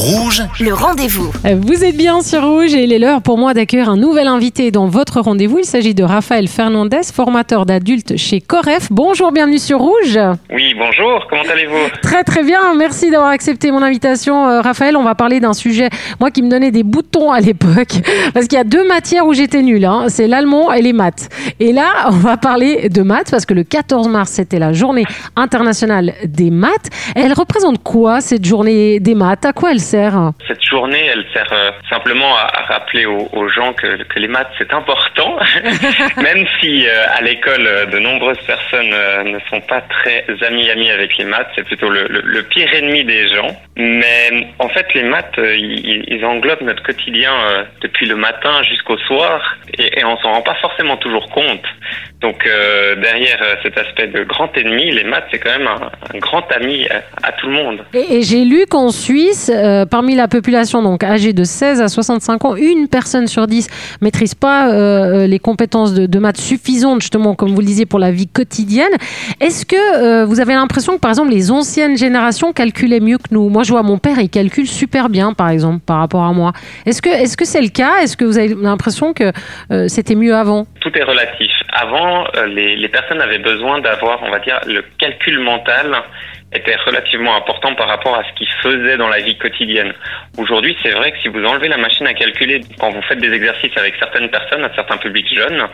Rouge, Le rendez-vous. Vous êtes bien sur Rouge et il est l'heure pour moi d'accueillir un nouvel invité dans votre rendez-vous. Il s'agit de Raphaël Fernandez, formateur d'adultes chez Coref. Bonjour, bienvenue sur Rouge. Oui, bonjour, comment allez-vous? Très très bien, merci d'avoir accepté mon invitation. Euh, Raphaël, on va parler d'un sujet, moi qui me donnait des boutons à l'époque, parce qu'il y a deux matières où j'étais nulle, hein. c'est l'allemand et les maths. Et là, on va parler de maths, parce que le 14 mars, c'était la journée internationale des maths. Elle représente quoi, cette journée des maths? À quoi elle sert Cette journée, elle sert euh, simplement à, à rappeler aux, aux gens que, que les maths, c'est important, même si euh, à l'école, euh, de nombreuses personnes euh, ne sont pas très amis avec les maths, c'est plutôt le, le- le pire ennemi des gens. Mais en fait, les maths, ils, ils englobent notre quotidien depuis le matin jusqu'au soir, et, et on s'en rend pas forcément toujours compte. Donc derrière cet aspect de grand ennemi, les maths, c'est quand même un, un grand ami à, à tout le monde. Et, et j'ai lu qu'en Suisse, euh, parmi la population donc âgée de 16 à 65 ans, une personne sur 10 maîtrise pas euh, les compétences de, maths suffisantes, justement, comme vous le disiez, pour la vie quotidienne. Est-ce que euh, vous avez l'impression que, par exemple, les anciennes générations calculaient mieux que nous? Moi, je vois mon père, il calcule super bien, par exemple, par rapport à moi. Est-ce que est-ce c'est le cas? Est-ce que vous avez l'impression que euh, c'était mieux avant? Tout est relatif. Avant, euh, les personnes avaient besoin d'avoir, on va dire, le calcul mental était relativement important par rapport à ce qu'ils faisaient dans la vie quotidienne. Aujourd'hui, c'est vrai que si vous enlevez la machine à calculer, quand vous faites des exercices avec certaines personnes, à certains publics jeunes,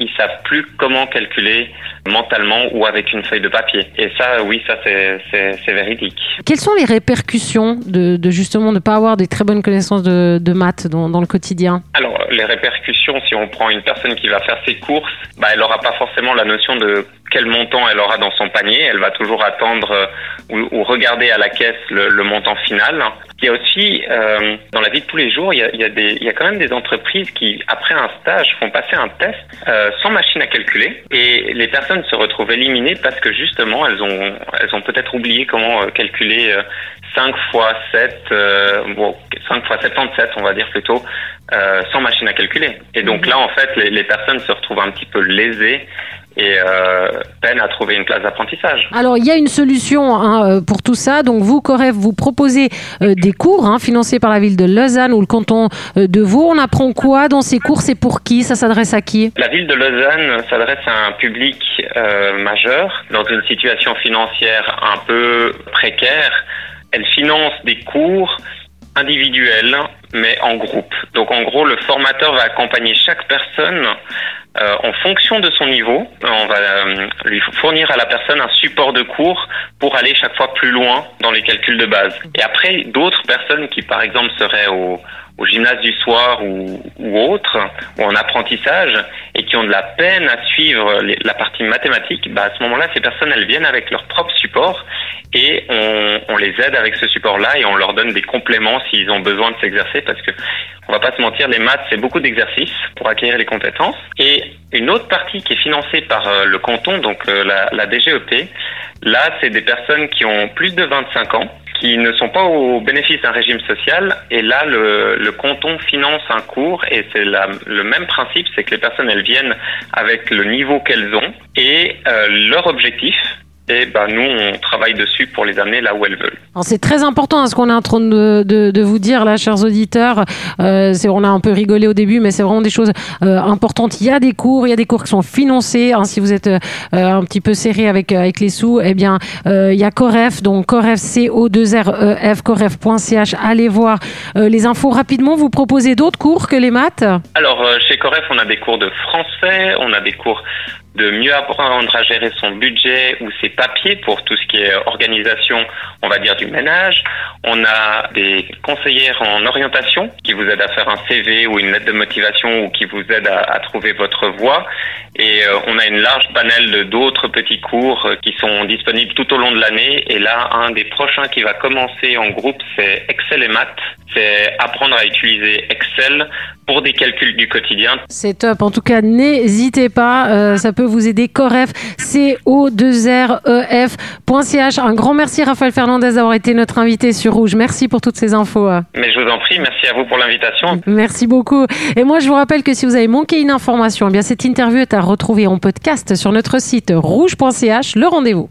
ils savent plus comment calculer mentalement ou avec une feuille de papier. Et ça, oui, ça c'est véridique. Quelles sont les répercussions de, de justement ne pas avoir des très bonnes connaissances de, de maths dans, dans le quotidien? Alors, les répercussions, si on prend une personne qui va faire ses courses, bah, elle n'aura pas forcément la notion de quel montant elle aura dans son panier. Elle va toujours attendre euh, ou, regarder à la caisse le, montant final. Il y a aussi, euh, dans la vie de tous les jours, il y a, quand même des entreprises qui, après un stage, font passer un test euh, sans machine à calculer. Et les personnes se retrouvent éliminées parce que justement, elles ont, elles ont peut-être oublié comment calculer 5 fois 7, euh, bon, 5 fois 77, on va dire plutôt, euh, sans machine à calculer. Et donc là, en fait, les, les personnes se retrouvent un petit peu lésées et euh, peinent à trouver une place d'apprentissage. Alors, il y a une solution hein, euh, pour tout ça. Donc, vous, Coref, vous proposez euh, des cours hein, financés par la ville de Lausanne ou le canton euh, de Vaud. On apprend quoi dans ces cours? C'est pour qui? Ça s'adresse à qui? La ville de Lausanne s'adresse à un public majeur dans une situation financière un peu précaire. Elle finance des cours individuels, mais en groupe. Donc en gros, le formateur va accompagner chaque personne euh, en fonction de son niveau. On va euh, lui fournir à la personne un support de cours pour aller chaque fois plus loin dans les calculs de base. Et après, d'autres personnes qui, par exemple, seraient au, au gymnase du soir ou, ou autre, ou en apprentissage, et qui ont de la peine à suivre la partie mathématique, bah à ce moment-là, ces personnes, elles viennent avec leur propre support et on, on les aide avec ce support-là et on leur donne des compléments s'ils ont besoin de s'exercer parce que on va pas se mentir, les maths, c'est beaucoup d'exercices pour acquérir les compétences. Et une autre partie qui est financée par euh, le canton, donc euh, la, la DGEP, là, c'est des personnes qui ont plus de 25 ans, qui ne sont pas au bénéfice d'un régime social. Et là, le, canton finance un cours et c'est le même principe, c'est que les personnes, elles viennent avec le niveau qu'elles ont et euh, leur objectif. Et ben nous, on travaille dessus pour les amener là où elles veulent. Alors, C'est très important hein, ce qu'on est en train de, de- de vous dire là, chers auditeurs. Euh, c'est- on a un peu rigolé au début, mais c'est vraiment des choses euh, importantes. Il y a des cours, il y a des cours qui sont financés. hein. si vous êtes euh, un petit peu serré avec, euh, avec les sous, eh bien, euh, il y a Coref, donc Coref, C-O-2-R-E-F, coref.ch. Allez voir euh, les infos rapidement. Vous proposez d'autres cours que les maths? Alors, euh, chez Coref, on a des cours de français, on a des cours de mieux apprendre à gérer son budget ou ses papiers pour tout ce qui est organisation, on va dire, du ménage. On a des conseillères en orientation qui vous aident à faire un CV ou une lettre de motivation ou qui vous aident à, trouver votre voie. Et euh, on a une large panel d'autres petits cours euh, qui sont disponibles tout au long de l'année. Et là, un des prochains qui va commencer en groupe, c'est Excel et maths. C'est apprendre à utiliser Excel pour des calculs du quotidien. C'est top. En tout cas, n'hésitez pas. euh, ça peut vous aider. Coref, C-O-2-R-E-F.ch. Un grand merci, Raphaël Fernandez, d'avoir été notre invité sur Rouge. Merci pour toutes ces infos. Mais je vous en prie, merci à vous pour l'invitation. Merci beaucoup. Et moi, je vous rappelle que si vous avez manqué une information, eh bien cette interview est à retrouver en podcast sur notre site rouge.ch. Le rendez-vous.